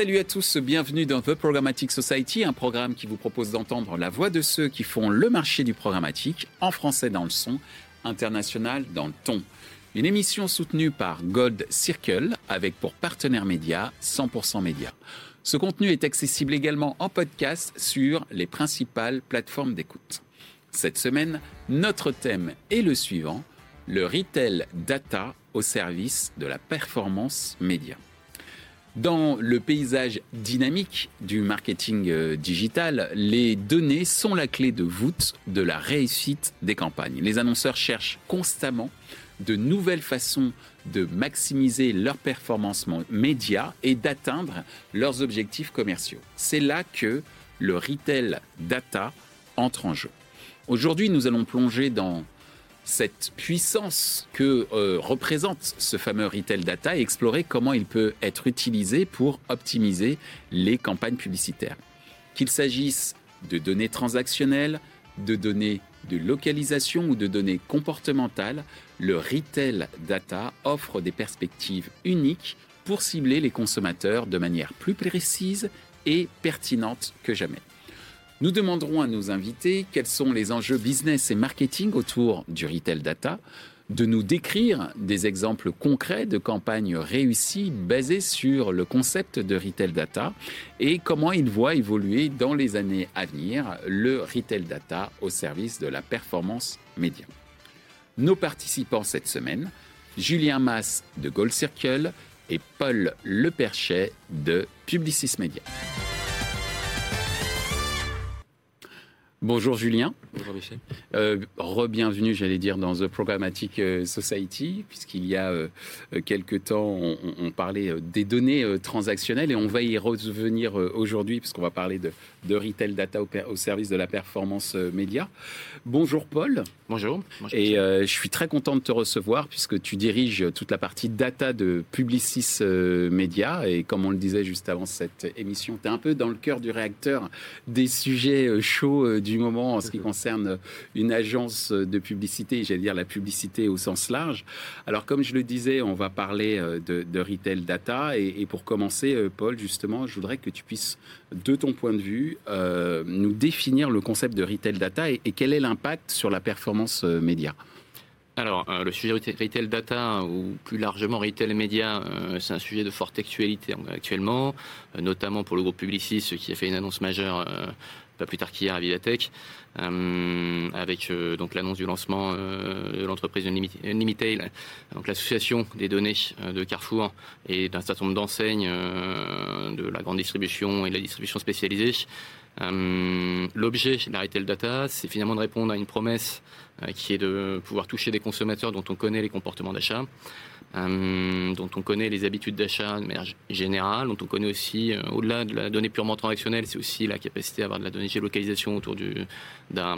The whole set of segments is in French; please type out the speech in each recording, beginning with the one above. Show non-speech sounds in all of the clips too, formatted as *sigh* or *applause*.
Salut à tous, bienvenue dans The Programmatic Society, un programme qui vous propose d'entendre la voix de ceux qui font le marché du programmatique, en français dans le son, international dans le ton. Une émission soutenue par Gold Circle avec pour partenaire média 100% Média. Ce contenu est accessible également en podcast sur les principales plateformes d'écoute. Cette semaine, notre thème est le suivant, le retail data au service de la performance média. Dans le paysage dynamique du marketing euh, digital, les données sont la clé de voûte de la réussite des campagnes. Les annonceurs cherchent constamment de nouvelles façons de maximiser leur performance média et d'atteindre leurs objectifs commerciaux. C'est là que le retail data entre en jeu. Aujourd'hui, nous allons plonger dans cette puissance que euh, représente ce fameux retail data et explorer comment il peut être utilisé pour optimiser les campagnes publicitaires. Qu'il s'agisse de données transactionnelles, de données de localisation ou de données comportementales, le retail data offre des perspectives uniques pour cibler les consommateurs de manière plus précise et pertinente que jamais. Nous demanderons à nos invités quels sont les enjeux business et marketing autour du retail data, de nous décrire des exemples concrets de campagnes réussies basées sur le concept de retail data et comment ils voient évoluer dans les années à venir le retail data au service de la performance média. Nos participants cette semaine, Julien Mass de Gold Circle et Paul Leperchet de Publicis Media. Bonjour Julien. Bonjour Michel. Euh, Re-bienvenue, j'allais dire, dans The Programmatic euh, Society, puisqu'il y a euh, quelques temps, on, parlait des données transactionnelles et on va y revenir aujourd'hui, puisqu'on va parler de, retail data au, service de la performance média. Bonjour Paul. Bonjour. et je suis très content de te recevoir, puisque tu diriges toute la partie data de Publicis Media. Et comme on le disait juste avant cette émission, tu es un peu dans le cœur du réacteur des sujets chauds du du moment en ce qui *laughs* concerne une agence de publicité, j'allais dire la publicité au sens large. Alors comme je le disais, on va parler euh, de, retail data et, pour commencer, euh, Paul, justement, je voudrais que tu puisses, de ton point de vue, euh, nous définir le concept de retail data et, quel est l'impact sur la performance média. Alors, le sujet retail data, ou plus largement retail média, c'est un sujet de forte actualité actuellement, notamment pour le groupe Publicis, qui a fait une annonce majeure pas plus tard qu'hier à Vivatech, euh, avec euh, donc l'annonce du lancement euh, de l'entreprise Unlimitail, donc l'association des données de Carrefour et d'un certain nombre d'enseignes de la grande distribution et de la distribution spécialisée. L'objet de la retail data, c'est finalement de répondre à une promesse qui est de pouvoir toucher des consommateurs dont on connaît les comportements d'achat. Euh, dont on connaît les habitudes d'achat de manière générale, dont on connaît aussi, euh, au-delà de la donnée purement transactionnelle, c'est aussi la capacité à avoir de la donnée géolocalisation autour d'un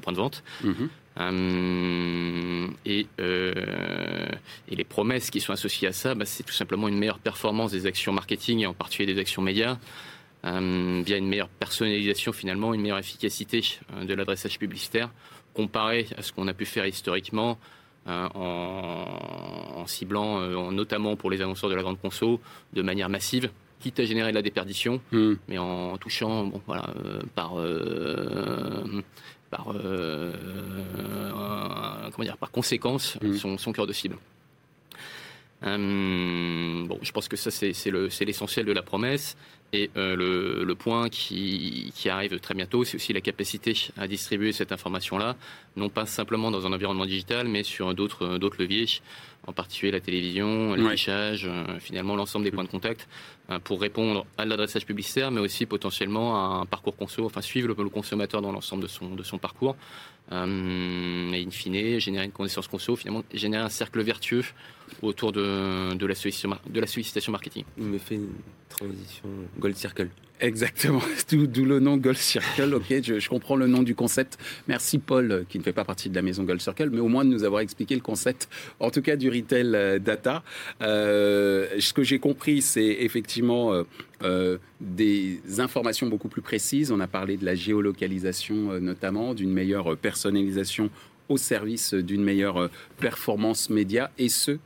point de vente. Mhm. Euh, et, et, les promesses qui sont associées à ça, bah, c'est tout simplement une meilleure performance des actions marketing et en particulier des actions médias. Via une meilleure personnalisation finalement, une meilleure efficacité de l'adressage publicitaire comparé à ce qu'on a pu faire historiquement euh, en, ciblant euh, notamment pour les annonceurs de la grande conso de manière massive quitte à générer de la déperdition, hmm. mais en touchant bon, voilà, euh, par, par, comment dire, par conséquence hmm. son, son, cœur de cible. Bon, je pense que ça, c'est l'essentiel de la promesse. Et le, le, point qui, arrive très bientôt, c'est aussi la capacité à distribuer cette information-là, non pas simplement dans un environnement digital, mais sur d'autres leviers, en particulier la télévision, l'affichage, euh, finalement l'ensemble des points de contact, euh, pour répondre à l'adressage publicitaire, mais aussi potentiellement à un parcours conso, enfin suivre le, consommateur dans l'ensemble de son, de son parcours, euh, et in fine, générer une connaissance conso, finalement générer un cercle vertueux autour de, de, la, sollicitation, de la sollicitation marketing. Il me fait une transition Gold Circle. Exactement, *laughs* d'où le nom Gold Circle. Ok, je, comprends le nom du concept. Merci Paul, qui ne fait pas partie de la maison Gold Circle, mais au moins de nous avoir expliqué le concept, en tout cas du retail euh, data. Euh, ce que j'ai compris, c'est effectivement euh, des informations beaucoup plus précises. On a parlé de la géolocalisation notamment, d'une meilleure personnalisation au service d'une meilleure performance média, et ce,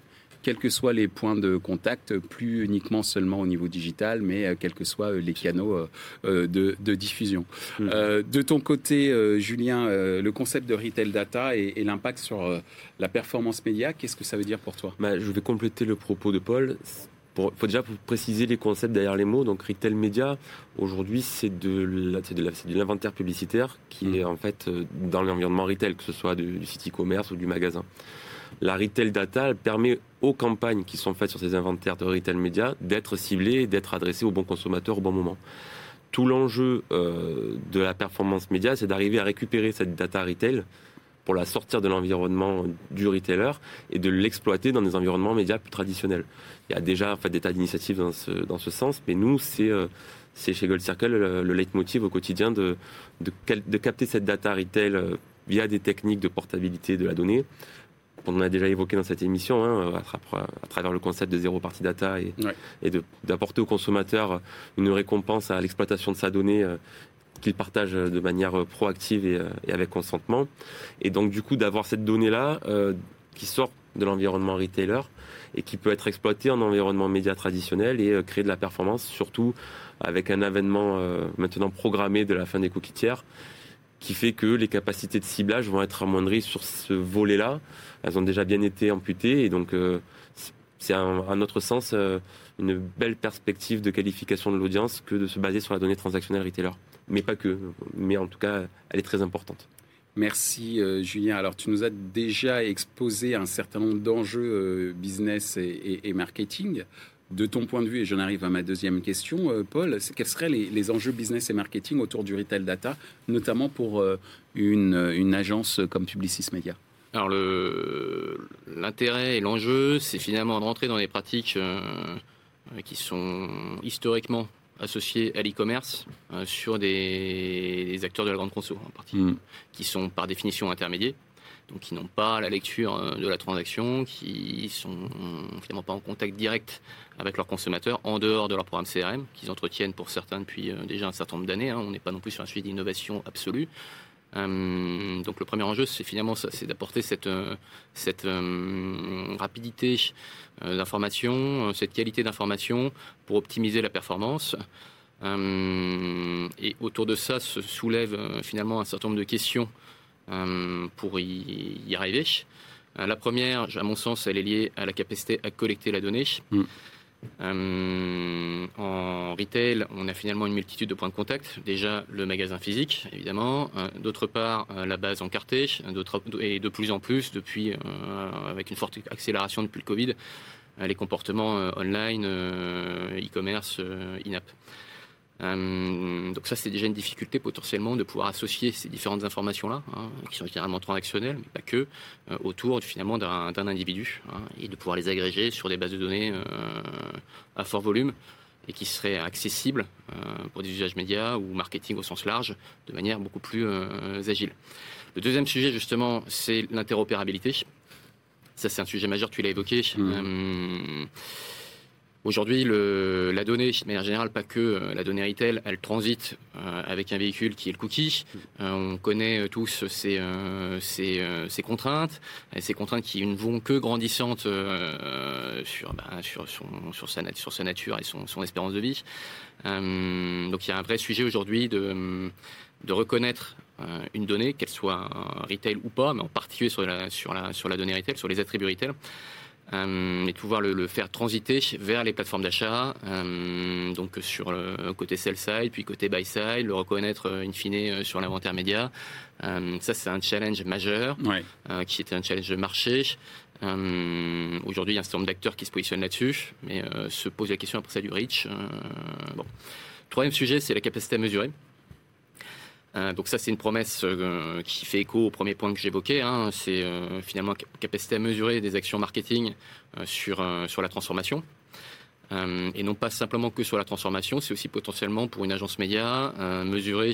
quels que soient les points de contact, plus uniquement seulement au niveau digital, mais quels que soient les canaux de, diffusion. Mm. de ton côté, Julien, le concept de retail data et, l'impact sur la performance média, qu'est-ce que ça veut dire pour toi? Bah, Je vais compléter le propos de Paul. Il faut déjà préciser les concepts derrière les mots. Donc, retail média, aujourd'hui, c'est de, l'inventaire publicitaire qui mm. est en fait dans l'environnement retail, que ce soit du, site e-commerce ou du magasin. La retail data permet aux campagnes qui sont faites sur ces inventaires de retail média d'être ciblées et d'être adressées aux bons consommateurs au bon moment. Tout l'enjeu euh, de la performance média, c'est d'arriver à récupérer cette data retail pour la sortir de l'environnement du retailer et de l'exploiter dans des environnements médias plus traditionnels. Il y a déjà en fait, des tas d'initiatives dans ce, dans ce sens, mais nous, c'est euh, chez Gold Circle le, leitmotiv au quotidien de, de, de, capter cette data retail euh, via des techniques de portabilité de la donnée. On a déjà évoqué dans cette émission, hein, à, travers le concept de zéro partie data et, et d'apporter au consommateur une récompense à l'exploitation de sa donnée euh, qu'ils partagent de manière euh, proactive euh, et, avec consentement. Et donc du coup d'avoir cette donnée-là euh, qui sort de l'environnement retailer et qui peut être exploitée en environnement média traditionnel et créer de la performance, surtout avec un avènement maintenant programmé de la fin des cookies tiers qui fait que les capacités de ciblage vont être amoindries sur ce volet-là. Elles ont déjà bien été amputées et donc c'est à notre sens une belle perspective de qualification de l'audience que de se baser sur la donnée transactionnelle retailer mais pas que. Mais en tout cas, elle est très importante. Merci euh, Julien. Alors tu nous as déjà exposé un certain nombre d'enjeux euh, business et, marketing. De ton point de vue, et j'en arrive à ma deuxième question, euh, Paul, quels seraient les, enjeux business et marketing autour du retail data, notamment pour une, une, agence comme Publicis Media? Alors l'intérêt et l'enjeu, c'est finalement de rentrer dans des pratiques qui sont historiquement associés à l'e-commerce euh, sur des, acteurs de la grande conso en partie, mm. qui sont par définition intermédiaires, donc qui n'ont pas la lecture euh, de la transaction, qui sont finalement pas en contact direct avec leurs consommateurs en dehors de leur programme CRM, qu'ils entretiennent pour certains depuis euh, déjà un certain nombre d'années. Hein. On n'est pas non plus sur un sujet d'innovation absolue. Euh, donc le premier enjeu, c'est finalement c'est d'apporter cette, rapidité d'information, cette qualité d'information pour optimiser la performance. et autour de ça se soulève finalement un certain nombre de questions pour y, arriver. la première, à mon sens, elle est liée à la capacité à collecter la donnée. Mm. Euh, en retail, on a finalement une multitude de points de contact. Déjà, le magasin physique, évidemment. Euh, d'autre part, euh, la base encartée. Et de plus en plus, depuis, avec une forte accélération depuis le Covid, les comportements online, e-commerce, in-app. Euh, donc ça, c'est déjà une difficulté potentiellement de pouvoir associer ces différentes informations-là, hein, qui sont généralement transactionnelles, mais pas que, euh, autour finalement d'un individu, hein, et de pouvoir les agréger sur des bases de données euh, à fort volume et qui seraient accessibles pour des usages médias ou marketing au sens large de manière beaucoup plus agile. Le deuxième sujet, justement, c'est l'interopérabilité. Ça, c'est un sujet majeur, tu l'as évoqué. Mmh. Aujourd'hui, la donnée, de manière générale, pas que euh, la donnée retail, elle transite euh, avec un véhicule qui est le cookie. Euh, on connaît tous ces, contraintes, ces contraintes qui ne vont que grandissantes sur, bah, sur, sa, nature et son, espérance de vie. donc il y a un vrai sujet aujourd'hui de, reconnaître une donnée, qu'elle soit retail ou pas, mais en particulier sur la, sur la donnée retail, sur les attributs retail. Euh, et de pouvoir le, faire transiter vers les plateformes d'achat, euh, donc sur le côté sell side, puis côté buy side, le reconnaître euh, in fine sur l'inventaire média. ça, c'est un challenge majeur, qui était un challenge de marché. Aujourd'hui, il y a un certain nombre d'acteurs qui se positionnent là-dessus, mais se pose la question après ça du reach. bon. Troisième sujet, c'est la capacité à mesurer. Euh, donc ça, c'est une promesse euh, qui fait écho au premier point que j'évoquais. Hein. c'est euh, finalement capacité à mesurer des actions marketing sur, sur la transformation. et non pas simplement que sur la transformation, c'est aussi potentiellement pour une agence média mesurer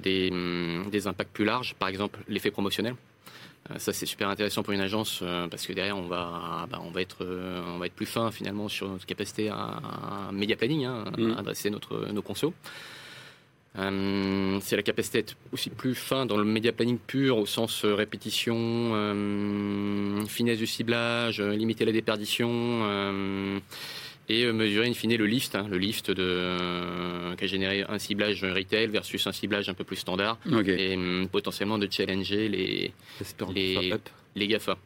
des, hum, des, impacts plus larges, par exemple l'effet promotionnel. ça c'est super intéressant pour une agence parce que derrière on va, bah, on va, être, on va être plus fin finalement sur notre capacité à, média planning, hein, à mmh. adresser notre, nos consos. Euh, c'est la capacité d'être aussi plus fin dans le média planning pur au sens euh, répétition, euh, finesse du ciblage, limiter la déperdition et mesurer in fine le lift, hein, le lift de, qui a généré un ciblage retail versus un ciblage un peu plus standard et potentiellement de challenger les, les, les GAFA.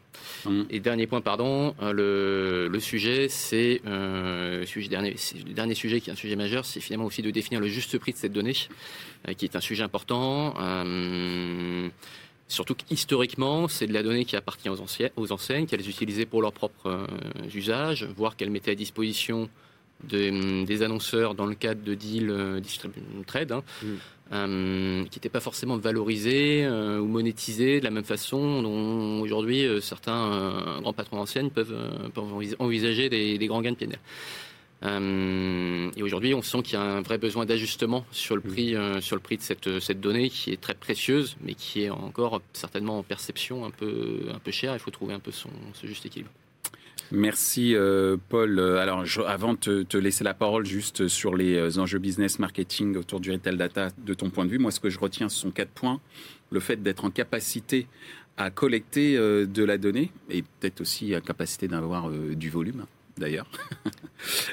Hum. Et dernier point, pardon, le, le sujet, c'est euh, sujet dernier, le dernier sujet qui est un sujet majeur, c'est finalement aussi de définir le juste prix de cette donnée, euh, qui est un sujet important. Euh, surtout qu'historiquement, c'est de la donnée qui appartient aux, anciennes, aux enseignes, qu'elles utilisaient pour leurs propres euh, usages, voire qu'elles mettaient à disposition de, des annonceurs dans le cadre de deals euh, trade. Hein. Hum. Euh, qui n'étaient pas forcément valorisés euh, ou monétisés de la même façon dont aujourd'hui euh, certains grands patrons d'anciennes peuvent, envisager des, grands gains de PNL. et aujourd'hui, on sent qu'il y a un vrai besoin d'ajustement sur le prix, sur le prix de cette, cette donnée qui est très précieuse, mais qui est encore certainement en perception un peu, un peu chère. Il faut trouver un peu son, ce juste équilibre. Merci euh, Paul. Euh, alors avant de te, laisser la parole juste sur les euh, enjeux business marketing autour du retail data de ton point de vue, moi ce que je retiens ce sont quatre points. Le fait d'être en capacité à collecter de la donnée et peut-être aussi à capacité d'avoir du volume d'ailleurs. *laughs*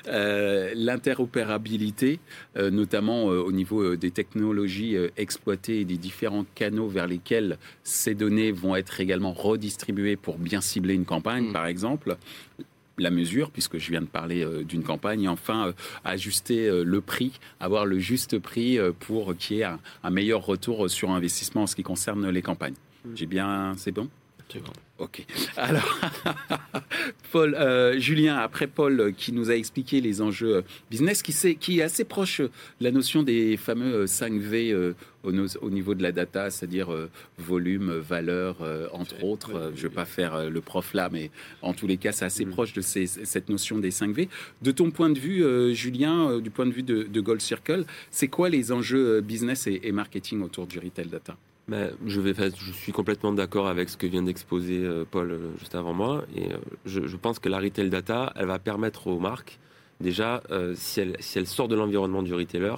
Euh, l'interopérabilité, euh, notamment euh, au niveau des technologies exploitées et des différents canaux vers lesquels ces données vont être également redistribuées pour bien cibler une campagne, mm. par exemple la mesure, puisque je viens de parler d'une campagne, et enfin ajuster le prix, avoir le juste prix pour qu'il y ait un, un, meilleur retour sur investissement en ce qui concerne les campagnes. Mm. J'ai bien, c'est bon? Ok. Alors, *laughs* Paul, euh, Julien, après Paul euh, qui nous a expliqué les enjeux euh, business, qui, est, qui est assez proche de la notion des fameux 5V au, niveau de la data, c'est-à-dire volume, valeur, entre autres. je ne vais pas faire le prof là, mais en tous les cas, c'est assez mm. proche de cette notion des 5V. De ton point de vue, Julien, du point de vue de, Gold Circle, c'est quoi les enjeux business et marketing autour du retail data? Je, suis complètement d'accord avec ce que vient d'exposer euh, Paul euh, juste avant moi. Et euh, je, pense que la retail data, elle va permettre aux marques, déjà, si, elle, si sort de l'environnement du retailer,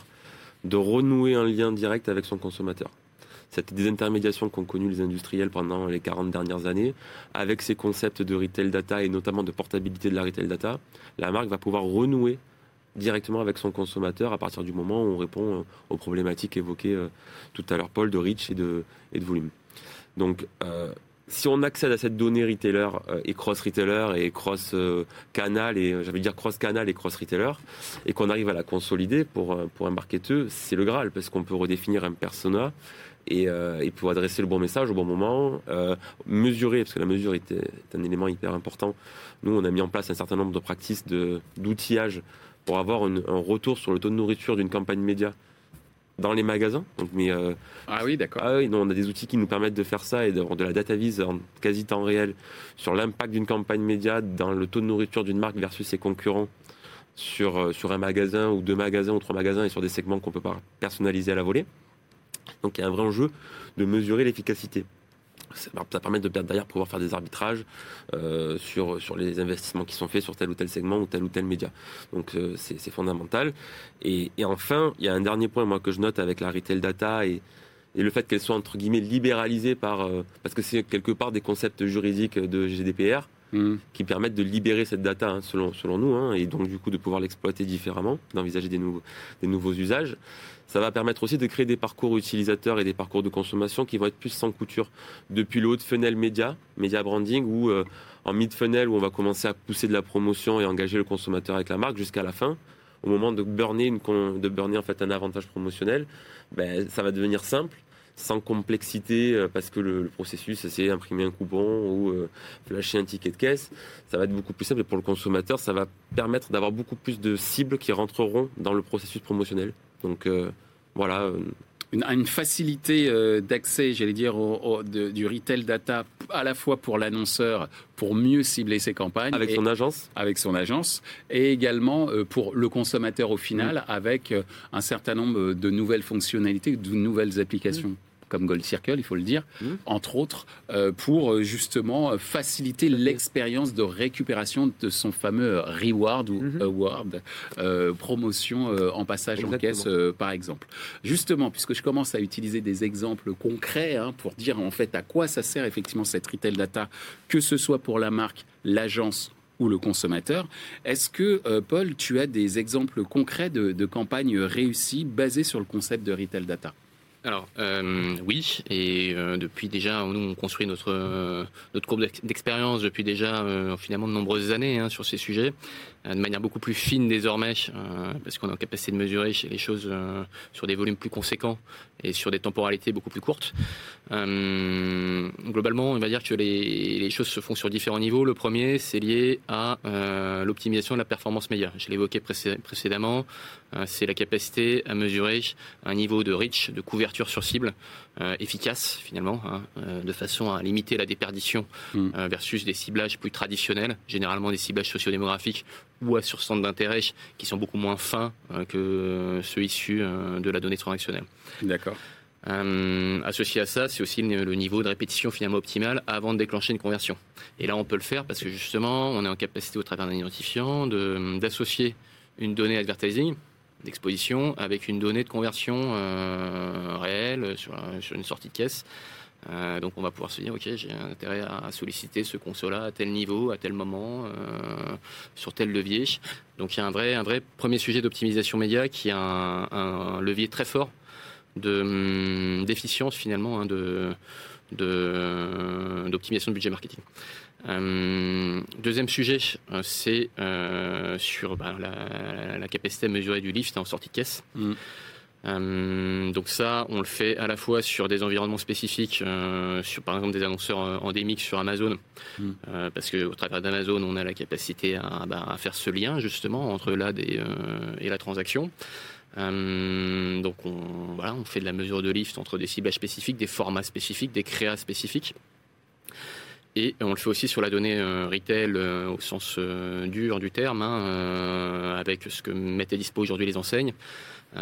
de renouer un lien direct avec son consommateur. C'était des intermédiations qu'ont connues les industriels pendant les 40 dernières années. Avec ces concepts de retail data et notamment de portabilité de la retail data, la marque va pouvoir renouer directement avec son consommateur à partir du moment où on répond euh, aux problématiques évoquées euh, tout à l'heure, Paul, de reach et de, et de volume. Donc, euh, si on accède à cette donnée retailer et cross retailer et cross canal et j'avais dire cross canal et cross retailer et qu'on arrive à la consolider pour pour un marketeur, c'est le graal parce qu'on peut redéfinir un persona et, et pour adresser le bon message au bon moment, mesurer parce que la mesure est, un élément hyper important. Nous, on a mis en place un certain nombre de pratiques d'outillage pour avoir un retour sur le taux de nourriture d'une campagne média dans les magasins. Donc, mais, euh, ah oui, d'accord. Ah oui, non, on a des outils qui nous permettent de faire ça et d'avoir de la data vise en quasi temps réel sur l'impact d'une campagne média dans le taux de nourriture d'une marque versus ses concurrents sur, euh, sur un magasin ou deux magasins ou trois magasins et sur des segments qu'on peut pas personnaliser à la volée. Donc il y a un vrai enjeu de mesurer l'efficacité ça permet de derrière pouvoir faire des arbitrages euh, sur, sur les investissements qui sont faits sur tel ou tel segment ou tel ou tel média. Donc euh, c'est fondamental. Et, enfin, il y a un dernier point moi que je note avec la retail data et, le fait qu'elle soit entre guillemets libéralisée par euh, parce que c'est quelque part des concepts juridiques de GDPR. Mmh. qui permettent de libérer cette data hein, selon, nous hein, et donc du coup de pouvoir l'exploiter différemment, d'envisager des, nouveaux, des nouveaux usages ça va permettre aussi de créer des parcours utilisateurs et des parcours de consommation qui vont être plus sans couture. Depuis le haut de funnel média, média branding, ou euh, en mid funnel où on va commencer à pousser de la promotion et engager le consommateur avec la marque jusqu'à la fin. Au moment de burner, de burner en fait un avantage promotionnel, ben, ça va devenir simple sans complexité euh, parce que le, processus c'est imprimer un coupon ou euh, flasher un ticket de caisse ça va être beaucoup plus simple et pour le consommateur ça va permettre d'avoir beaucoup plus de cibles qui rentreront dans le processus promotionnel donc euh, voilà. Une, une, facilité euh, d'accès, j'allais dire, du retail data à la fois pour l'annonceur pour mieux cibler ses campagnes. Avec son agence Avec son agence. Et également pour le consommateur au final mm. avec un certain nombre de nouvelles fonctionnalités, de nouvelles applications. Comme Gold Circle, il faut le dire, mmh. entre autres, euh, pour euh, justement faciliter l'expérience de récupération de son fameux reward ou mmh. award, promotion en passage en caisse, par exemple. Justement, puisque je commence à utiliser des exemples concrets hein, pour dire en fait à quoi ça sert effectivement cette retail data, que ce soit pour la marque, l'agence ou le consommateur. Est-ce que, Paul, tu as des exemples concrets de, de campagnes réussies basées sur le concept de retail data? Alors euh, oui, et euh, depuis déjà, nous on construit notre euh, notre courbe d'expérience depuis déjà finalement de nombreuses années hein, sur ces sujets. Euh, de manière beaucoup plus fine désormais, euh, parce qu'on est en capacité de mesurer les choses euh, sur des volumes plus conséquents et sur des temporalités beaucoup plus courtes. globalement, on va dire que les, choses se font sur différents niveaux. Le premier, c'est lié à l'optimisation de la performance média. Je l'évoquais précédemment, c'est la capacité à mesurer un niveau de reach, de couverture sur cible efficace finalement, hein, de façon à limiter la déperdition mm. versus des ciblages plus traditionnels, généralement des ciblages sociodémographiques ou sur centres d'intérêt qui sont beaucoup moins fins euh, que ceux issus euh, de la donnée transactionnelle. D'accord. Euh, associé à ça, c'est aussi le niveau de répétition finalement optimal avant de déclencher une conversion. Et là, on peut le faire parce que justement, on est en capacité au travers d'un identifiant d'associer une donnée advertising d'exposition avec une donnée de conversion réelle sur, sur, une sortie de caisse euh, donc on va pouvoir se dire, ok, j'ai intérêt à solliciter ce console-là à tel niveau, à tel moment, euh, sur tel levier. Donc il y a un vrai, un vrai premier sujet d'optimisation média qui a un, levier très fort hum, d'efficience finalement, hein, de d'optimisation de, budget marketing. Euh, deuxième sujet, c'est sur bah, la, capacité à mesurer du lift en sortie de caisse. Mm. Euh, donc ça, on le fait à la fois sur des environnements spécifiques, euh, sur par exemple des annonceurs euh, endémiques sur Amazon, hmm. parce qu'au travers d'Amazon, on a la capacité bah, à, faire ce lien justement entre l'AD et, et la transaction. donc on, voilà, on fait de la mesure de lift entre des ciblages spécifiques, des formats spécifiques, des créas spécifiques. Et on le fait aussi sur la donnée retail au sens dur du terme, hein, avec ce que mettent à dispo aujourd'hui les enseignes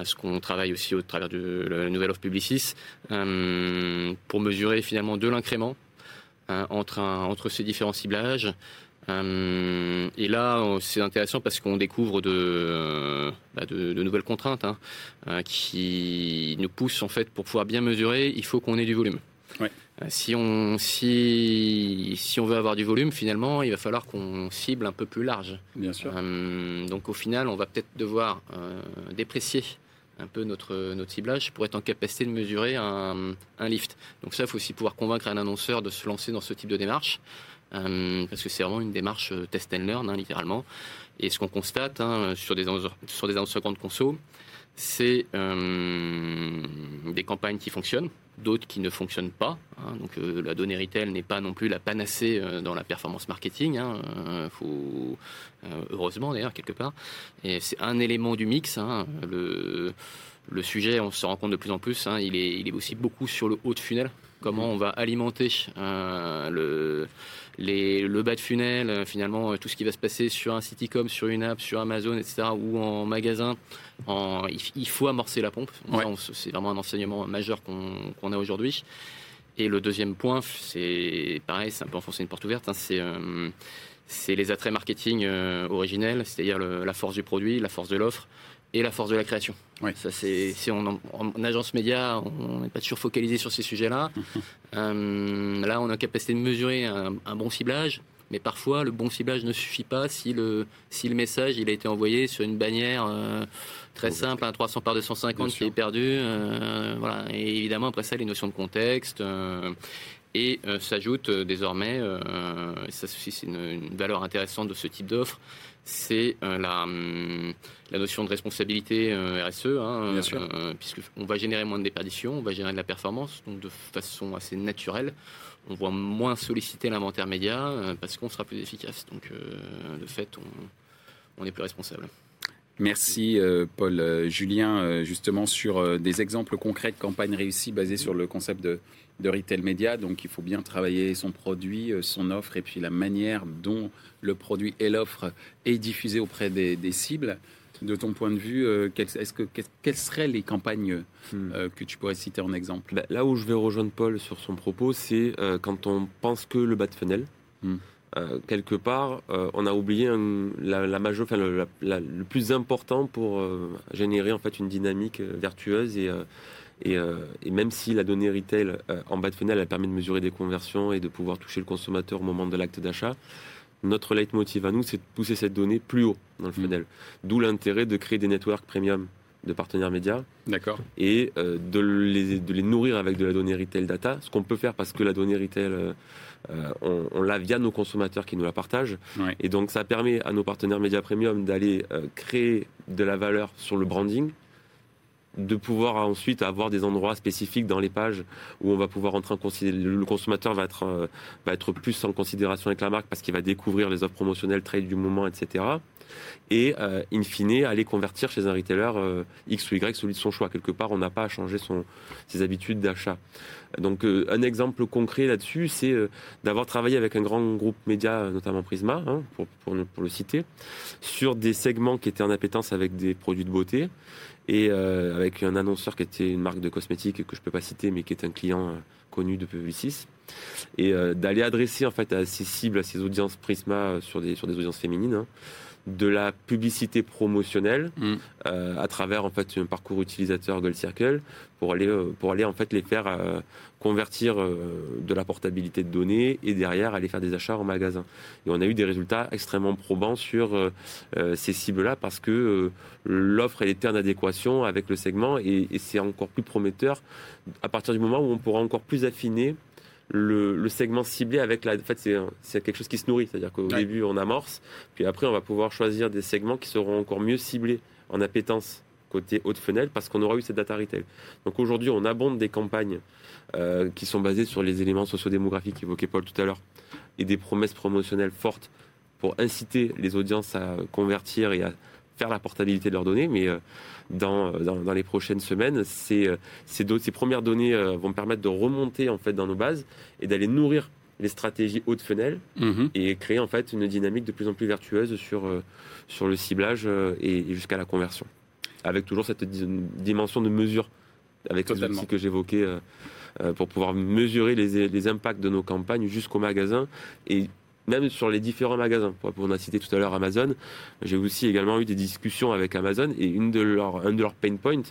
ce qu'on travaille aussi au travers de la nouvelle offre Publicis, euh, pour mesurer finalement de l'incrément euh, entre, entre ces différents ciblages. Euh, et là, c'est intéressant parce qu'on découvre de, bah, de, nouvelles contraintes hein, qui nous poussent en fait pour pouvoir bien mesurer, il faut qu'on ait du volume. Si on, si, si on veut avoir du volume, finalement, il va falloir qu'on cible un peu plus large. Bien sûr. donc au final, on va peut-être devoir déprécier un peu notre, ciblage pour être en capacité de mesurer un, un lift. Donc ça, il faut aussi pouvoir convaincre un annonceur de se lancer dans ce type de démarche, parce que c'est vraiment une démarche euh, test and learn, hein, littéralement. Et ce qu'on constate hein, sur, des sur des annonceurs grande conso, c'est euh, des campagnes qui fonctionnent, d'autres qui ne fonctionnent pas. Hein. donc euh, la donnée retail n'est pas non plus la panacée euh, dans la performance marketing. Hein. faut, heureusement d'ailleurs quelque part. Et c'est un élément du mix. Hein. le, le sujet, on se rend compte de plus en plus, il, est, il est aussi beaucoup sur le haut de funnel. Comment on va alimenter le le bas de funnel, euh, finalement, euh, tout ce qui va se passer sur un site sur une app, sur Amazon, etc., ou en magasin, il, faut amorcer la pompe. C'est vraiment un enseignement majeur qu'on a aujourd'hui. Et le deuxième point, c'est pareil, c'est un peu enfoncer une porte ouverte, hein, euh, c'est les attraits marketing originels, c'est-à-dire la force du produit, la force de l'offre et la force de la création. Ça, c'est, si on, en, agence média, on n'est pas toujours focalisé sur ces sujets-là. *laughs* Euh, là, on a la capacité de mesurer un, bon ciblage, mais parfois, le bon ciblage ne suffit pas si le, si le message il a été envoyé sur une bannière euh, très simple, un 300 par 250 qui est perdu. Euh, voilà. Et évidemment, après ça, les notions de contexte. et s'ajoute désormais, ça aussi c'est une, une, valeur intéressante de ce type d'offre, c'est euh, la, hum, la, notion de responsabilité euh, RSE, hein, euh, puisqu'on va générer moins de déperditions, on va générer de la performance, donc de façon assez naturelle, on va moins solliciter l'inventaire média parce qu'on sera plus efficace. Donc, de fait, on, on est plus responsable. Merci Paul. Julien, justement sur des exemples concrets de campagnes réussies basées sur le concept de, de retail média. Donc il faut bien travailler son produit, son offre et puis la manière dont le produit et l'offre est diffusé auprès des, cibles. De ton point de vue, euh, est-ce que, quelles seraient les campagnes hmm. euh, que tu pourrais citer en exemple? Bah, Là où je vais rejoindre Paul sur son propos, c'est euh, quand on pense que le bas de funnel. Hmm. quelque part, on a oublié la, la majeure, enfin, le, le, plus important pour générer en fait une dynamique vertueuse et, et, et, même si la donnée retail en bas de funnel, elle permet de mesurer des conversions et de pouvoir toucher le consommateur au moment de l'acte d'achat, notre leitmotiv à nous, c'est de pousser cette donnée plus haut dans le mm. funnel. D'où l'intérêt de créer des networks premium de partenaires médias. D'accord. Et euh, de, les, de les nourrir avec de la donnée retail data, ce qu'on peut faire parce que la donnée retail, euh, euh, on, l'a via nos consommateurs qui nous la partagent. Et donc ça permet à nos partenaires médias premium d'aller créer de la valeur sur le branding, de pouvoir ensuite avoir des endroits spécifiques dans les pages où on va pouvoir entrer en considération. Le consommateur va être, euh, va être plus en considération avec la marque parce qu'il va découvrir les offres promotionnelles, trade du moment, etc. Et euh, in fine, aller convertir chez un retailer euh, X ou Y, celui de son choix. Quelque part, on n'a pas à changer ses habitudes d'achat. Donc, un exemple concret là-dessus, c'est d'avoir travaillé avec un grand groupe média, notamment Prisma, hein, pour, le citer, sur des segments qui étaient en appétence avec des produits de beauté et euh, avec un annonceur qui était une marque de cosmétiques que je peux pas citer, mais qui est un client euh, connu de Publicis, et euh, d'aller adresser en fait à ces cibles, à ces audiences Prisma sur des sur des audiences féminines. Hein, de la publicité promotionnelle mm. euh, à travers en fait un parcours utilisateur Gold Circle pour aller euh, pour aller en fait les faire euh, convertir de la portabilité de données et derrière aller faire des achats en magasin. Et on a eu des résultats extrêmement probants sur ces cibles-là parce que l'offre elle était en adéquation avec le segment et, et c'est encore plus prometteur à partir du moment où on pourra encore plus affiner le, segment ciblé avec la. En fait, c'est quelque chose qui se nourrit. C'est-à-dire qu'au début, on amorce, puis après, on va pouvoir choisir des segments qui seront encore mieux ciblés en appétence côté haute fenêtre parce qu'on aura eu cette data retail. Donc aujourd'hui, on abonde des campagnes euh, qui sont basées sur les éléments sociodémographiques évoqués Paul tout à l'heure et des promesses promotionnelles fortes pour inciter les audiences à convertir et à faire la portabilité de leurs données, mais euh, dans, dans, les prochaines semaines, ces, euh, ces, ces, premières données euh, vont permettre de remonter en fait dans nos bases et d'aller nourrir les stratégies haute fenêtre mhm. et créer en fait une dynamique de plus en plus vertueuse sur, sur le ciblage et, jusqu'à la conversion. Avec toujours cette dimension de mesure avec les outils que j'évoquais pour pouvoir mesurer les, les impacts de nos campagnes jusqu'au magasin et même sur les différents magasins. Pour, on a cité tout à l'heure Amazon, j'ai aussi également eu des discussions avec Amazon et une de leurs, un de leurs pain points,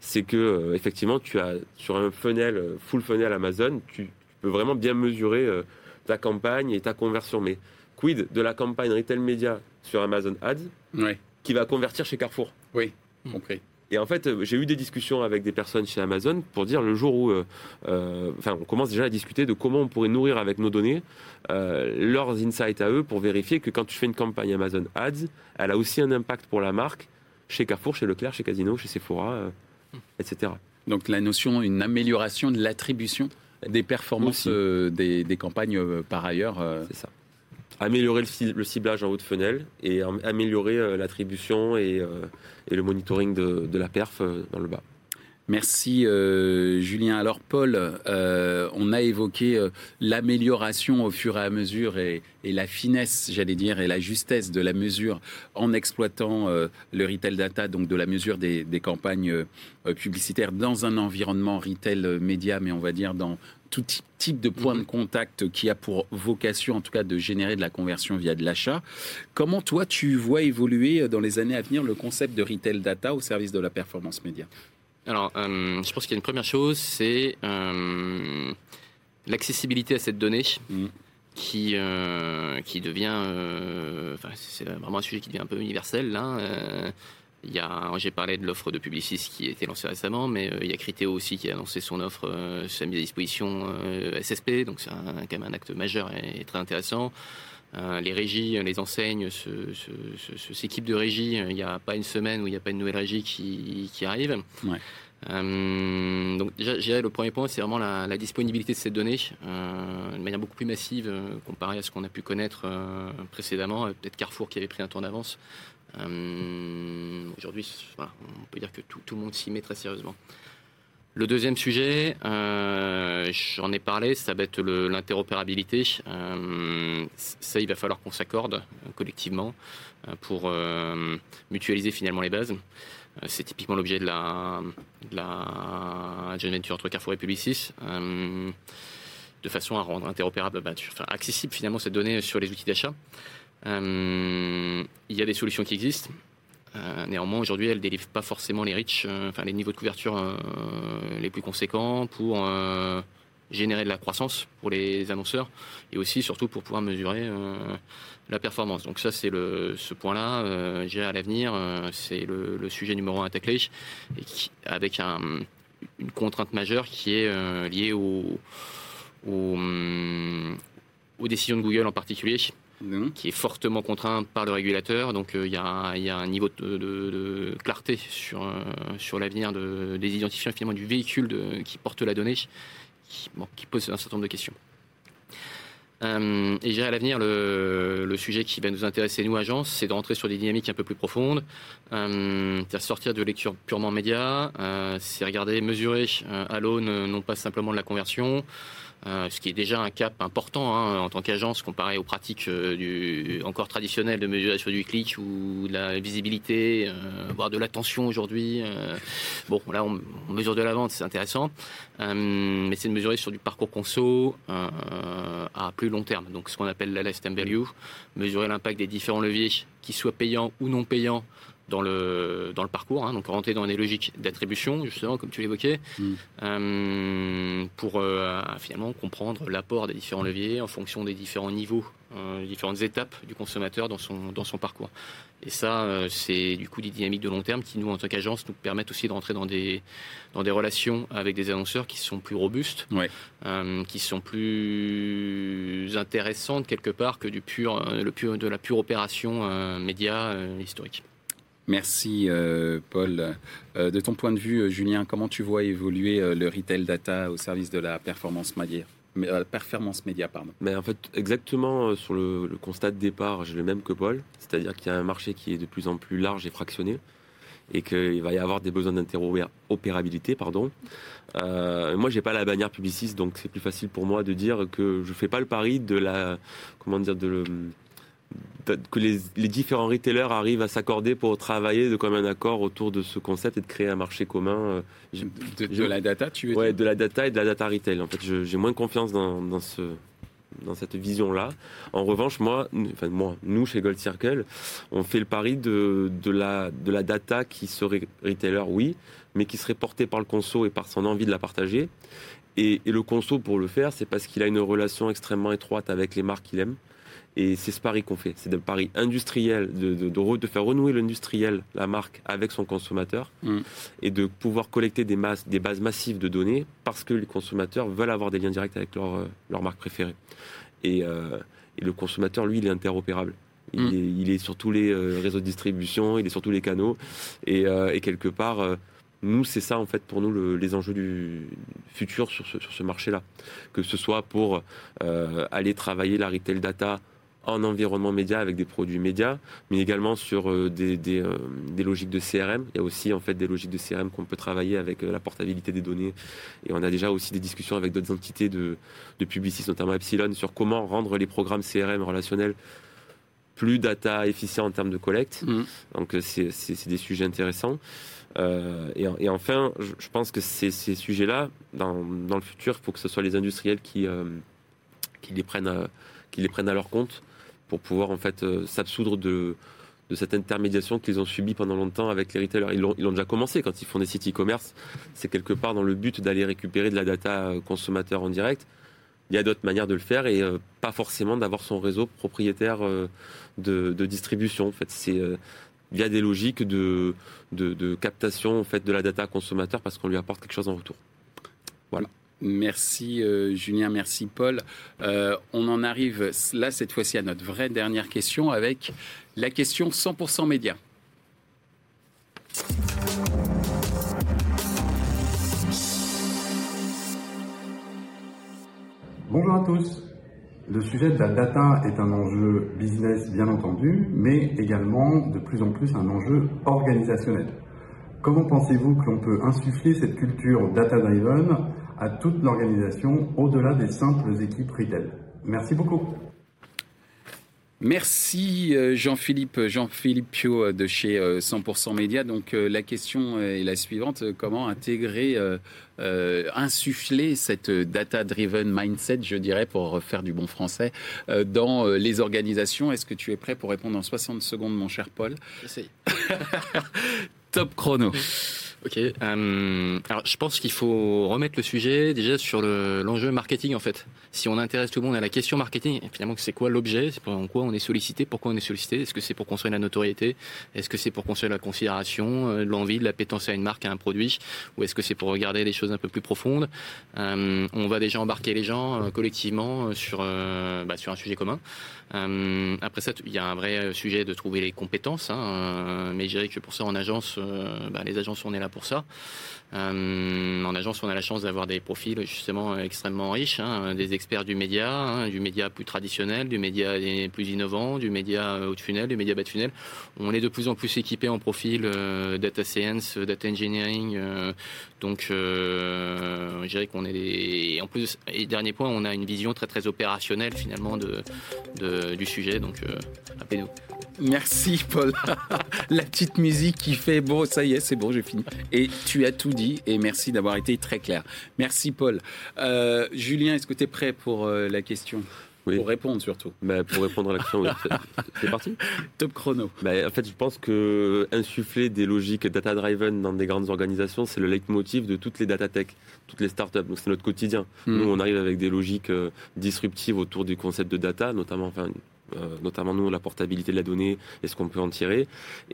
c'est que euh, effectivement, tu as sur un funnel, euh, full funnel Amazon, tu, peux vraiment bien mesurer euh, ta campagne et ta conversion. Mais quid de la campagne retail média sur Amazon Ads qui va convertir chez Carrefour? Oui, compris. Et en fait, euh, j'ai eu des discussions avec des personnes chez Amazon pour dire le jour où, euh, euh, enfin, on commence déjà à discuter de comment on pourrait nourrir avec nos données leurs insights à eux pour vérifier que quand tu fais une campagne Amazon Ads, elle a aussi un impact pour la marque chez Carrefour, chez Leclerc, chez Casino, chez Sephora, etc. Donc la notion, une amélioration de l'attribution des performances des, des, campagnes par ailleurs. C'est ça améliorer le, ciblage en haut de fenêtre et améliorer euh, l'attribution et, euh, et, le monitoring de, la perf euh, dans le bas. Merci Julien. Alors Paul, on a évoqué l'amélioration au fur et à mesure et, la finesse, j'allais dire, et la justesse de la mesure en exploitant le retail data, donc de la mesure des campagnes publicitaires dans un environnement retail média, mais on va dire dans, tout type de point de mhm. contact qui a pour vocation, en tout cas, de générer de la conversion via de l'achat. Comment toi, tu vois évoluer euh, dans les années à venir le concept de retail data au service de la performance média? Alors, euh, je pense qu'il y a une première chose, c'est euh, l'accessibilité à cette donnée. Mhm. Qui, qui devient, c'est vraiment un sujet qui devient un peu universel là. Il y a, j'ai parlé de l'offre de Publicis qui a été lancée récemment, mais euh, il y a Criteo aussi qui a lancé son offre, euh, sa mise à disposition euh, SSP, donc c'est quand même un acte majeur et, très intéressant. les régies, les enseignes s'équipent de régies. Il n'y a pas une semaine où il n'y a pas une nouvelle régie qui, qui arrive. Ouais. donc déjà, le premier point, c'est vraiment la, disponibilité de ces données de manière beaucoup plus massive comparée à ce qu'on a pu connaître précédemment. Peut-être Carrefour qui avait pris un temps d'avance euh, aujourd'hui, on peut dire que tout, le monde s'y met très sérieusement. Le deuxième sujet, euh, j'en ai parlé, ça va être l'interopérabilité. Euh, ça, il va falloir qu'on s'accorde collectivement pour mutualiser finalement les bases. C'est typiquement l'objet de la, joint venture entre Carrefour et Publicis de façon à rendre interopérable, bah, accessible finalement cette donnée sur les outils d'achat. Il y a des solutions qui existent. Euh, néanmoins, aujourd'hui, ne délivre pas forcément les reach, euh, enfin les niveaux de couverture euh, les plus conséquents pour générer de la croissance pour les annonceurs et aussi surtout pour pouvoir mesurer la performance. Donc ça, c'est ce point-là. Euh, à l'avenir, c'est le, sujet numéro un à tacler avec une contrainte majeure qui est liée hum, aux décisions de Google en particulier qui est fortement contraint par le régulateur. Donc euh, il y, a un niveau de, clarté sur, euh, sur l'avenir des identifiants finalement du véhicule qui porte la donnée qui, pose un certain nombre de questions. Euh, et j'ai à l'avenir, le, sujet qui va nous intéresser, nous, agence, c'est de rentrer sur des dynamiques un peu plus profondes, euh, c'est sortir de lecture purement média, c'est regarder, mesurer à l'aune non pas simplement de la conversion, ce qui est déjà un cap important hein, en tant qu'agence comparé aux pratiques euh, encore traditionnelles de mesuration du clic ou de la visibilité, euh, voire de l'attention aujourd'hui. bon, là, on, mesure de la vente, c'est intéressant, mais c'est de mesurer sur du parcours conso à plus long terme. Donc, ce qu'on appelle la lifetime value, mesurer l'impact des différents leviers, qu'ils soient payants ou non payants, dans le, dans le parcours, hein, donc rentrer dans des logiques d'attribution, justement, comme tu l'évoquais, mm. euh, pour euh, finalement comprendre l'apport des différents leviers en fonction des différents niveaux, euh, différentes étapes du consommateur dans son, dans son parcours. Et ça, c'est du coup des dynamiques de long terme qui, nous, en tant qu'agence, nous permettent aussi de rentrer dans des, dans des relations avec des annonceurs qui sont plus robustes, qui sont plus intéressantes quelque part que du pur, le pur, de la pure opération média historique. Merci euh, Paul. Euh, de ton point de vue, euh, Julien, comment tu vois évoluer le retail data au service de la performance média performance média, pardon? Mais en fait, exactement sur le, constat de départ, j'ai le même que Paul, c'est-à-dire qu'il y a un marché qui est de plus en plus large et fractionné, et qu'il va y avoir des besoins d'interopérabilité, pardon. Euh, moi, j'ai pas la bannière publiciste, donc c'est plus facile pour moi de dire que je fais pas le pari de la, comment dire, de, que les, différents retailers arrivent à s'accorder pour travailler de comme un accord autour de ce concept et de créer un marché commun. Euh, de, la data, tu veux ouais, de la data et de la data retail. En fait, j'ai moins confiance dans, ce, dans cette vision-là. En revanche, moi, enfin moi, nous chez Gold Circle, on fait le pari de, de, la, de la data qui serait retailer, oui, mais qui serait portée par le conso et par son envie de la partager. Et, et le conso, pour le faire, c'est parce qu'il a une relation extrêmement étroite avec les marques qu'il aime. Et c'est ce pari qu'on fait. C'est le pari industriel, de, de, faire renouer l'industriel, la marque, avec son consommateur, mm. et de pouvoir collecter des, masses, des bases massives de données parce que les consommateurs veulent avoir des liens directs avec leur, euh, leur marque préférée. Et, euh, et, le consommateur, lui, il est interopérable. Il, mm. est, il est, sur tous les euh, réseaux de distribution, il est sur tous les canaux. Et, et quelque part, nous, c'est ça, en fait, pour nous, les enjeux du futur sur ce, sur ce marché-là. Que ce soit pour aller travailler la retail data en environnement média avec des produits médias, mais également sur euh, des, euh, des, logiques de CRM. Il y a aussi en fait des logiques de CRM qu'on peut travailler avec euh, la portabilité des données. Et on a déjà aussi des discussions avec d'autres entités de, de Publicis, notamment Epsilon, sur comment rendre les programmes CRM relationnels plus data efficients en termes de collecte. Mmh. Donc c'est des sujets intéressants. et, enfin, je, pense que ces, ces sujets-là, dans, dans, le futur, il faut que ce soit les industriels qui, qui, les, prennent qui les prennent à leur compte pour pouvoir en fait euh, s'absoudre de, cette intermédiation qu'ils ont subie pendant longtemps avec les retailers. Ils l'ont, déjà commencé quand ils font des sites e-commerce. C'est quelque part dans le but d'aller récupérer de la data euh, consommateur en direct. Il y a d'autres manières de le faire et euh, pas forcément d'avoir son réseau propriétaire de, distribution. En fait, c'est via des logiques de, de, de, captation en fait, de la data consommateur parce qu'on lui apporte quelque chose en retour. Voilà. Merci euh, Julien, merci Paul. Euh, on en arrive là cette fois-ci à notre vraie dernière question avec la question 100% média. Bonjour à tous. Le sujet de la data est un enjeu business bien entendu, mais également de plus en plus un enjeu organisationnel. Comment pensez-vous que l'on peut insuffler cette culture data-driven à toute l'organisation au-delà des simples équipes retail Merci beaucoup. Merci euh, Jean-Philippe Jean-Philippe Pio euh, de chez 100% euh, Média. Donc la question est la suivante comment intégrer insuffler cette data-driven mindset, je dirais, pour faire du bon français, dans les organisations? Est-ce que tu es prêt pour répondre en 60 secondes, mon cher Paul? J'essaye. *laughs* Top chrono. Ok. Euh, alors, je pense qu'il faut remettre le sujet déjà sur l'enjeu marketing en fait. Si on intéresse tout le monde à la question marketing, finalement, c'est quoi l'objet? C'est pour quoi on est sollicité? Pourquoi on est sollicité? Est-ce que c'est pour construire la notoriété? Est-ce que c'est pour construire la considération, euh, l'envie, de l'appétence à une marque, à un produit? Ou est-ce que c'est pour regarder des choses un peu plus profondes? Euh, On va déjà embarquer les gens euh, collectivement sur bah, sur un sujet commun. après ça, il y a un vrai sujet de trouver les compétences. Hein, mais je dirais que pour ça, en agence, bah, les agences, on est là pour ça. Euh, en agence, on a la chance d'avoir des profils justement extrêmement riches, hein, des experts du média, hein, du média plus traditionnel, du média plus innovant, du média haut de funnel, du média bas de funnel. On est de plus en plus équipé en profil euh, data science, data engineering. Euh, donc, je dirais qu'on est des... En plus, et dernier point, on a une vision très très opérationnelle finalement du sujet. Donc, appelez-nous. Merci Paul. *laughs* La petite musique qui fait bon, ça y est, c'est bon, j'ai fini. Et tu as tout dit et merci d'avoir été très clair. Merci Paul. Euh, Julien, est-ce que tu es prêt pour euh, la question? Oui. Pour répondre surtout. Bah, pour répondre à la question, *laughs* c'est parti. Top chrono. Bah, en fait, je pense que insuffler des logiques data-driven dans des grandes organisations, c'est le leitmotiv de toutes les data tech, toutes les startups. Donc c'est notre quotidien. Hmm. Nous, on arrive avec des logiques euh, disruptives autour du concept de data, notamment enfin, notamment nous, la portabilité de la donnée et ce qu'on peut en tirer.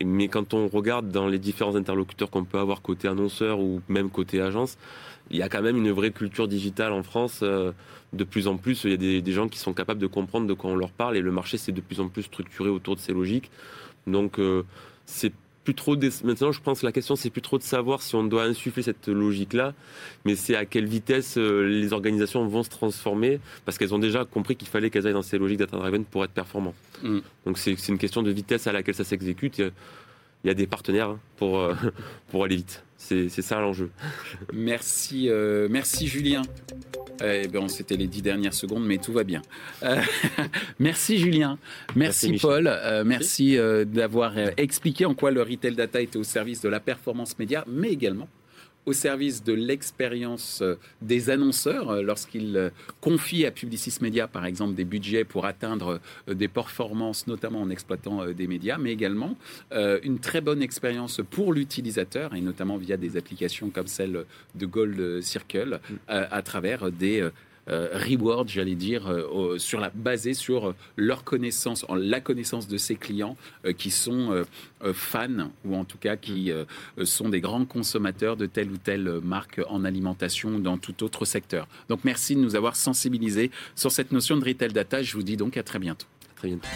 mais quand on regarde dans les différents interlocuteurs qu'on peut avoir côté annonceur ou même côté agence, il y a quand même une vraie culture digitale en France. Euh, de plus en plus, il y a des, gens qui sont capables de comprendre de quoi on leur parle et le marché s'est de plus en plus structuré autour de ces logiques. Donc, euh, c'est plus trop maintenant je pense que la question c'est plus trop de savoir si on doit insuffler cette logique là mais c'est à quelle vitesse euh, les organisations vont se transformer parce qu'elles ont déjà compris qu'il fallait qu'elles aillent dans ces logiques data driven pour être performantes mm. donc c'est une question de vitesse à laquelle ça s'exécute. Il y a des partenaires hein, pour, euh, *laughs* pour aller vite. C'est ça l'enjeu. Merci euh, merci Julien eh ben, c'était les dix dernières secondes, mais tout va bien. Euh, *laughs* merci Julien, merci, Paul, euh, merci, euh, d'avoir expliqué en quoi le retail data était au service de la performance média, mais également au service de l'expérience des annonceurs lorsqu'ils confient à Publicis Media, par exemple, des budgets pour atteindre des performances, notamment en exploitant des médias, mais également une très bonne expérience pour l'utilisateur, et notamment via des applications comme celle de Gold Circle, à travers des euh, reward, j'allais dire, euh, sur la, basé sur leur connaissance, la connaissance de ses clients euh, qui sont fans ou en tout cas qui sont des grands consommateurs de telle ou telle marque en alimentation ou dans tout autre secteur. Donc merci de nous avoir sensibilisés sur cette notion de retail data. Je vous dis donc à très bientôt. À très bientôt.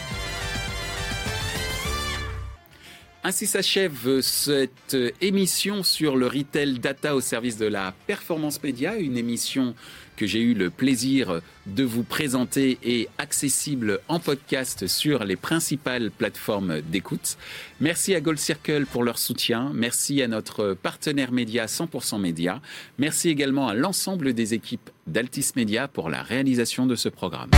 Ainsi s'achève cette émission sur le retail data au service de la performance média, une émission que j'ai eu le plaisir de vous présenter et accessible en podcast sur les principales plateformes d'écoute. Merci à Gold Circle pour leur soutien. Merci à notre partenaire média 100% Média. Merci également à l'ensemble des équipes d'Altis Média pour la réalisation de ce programme.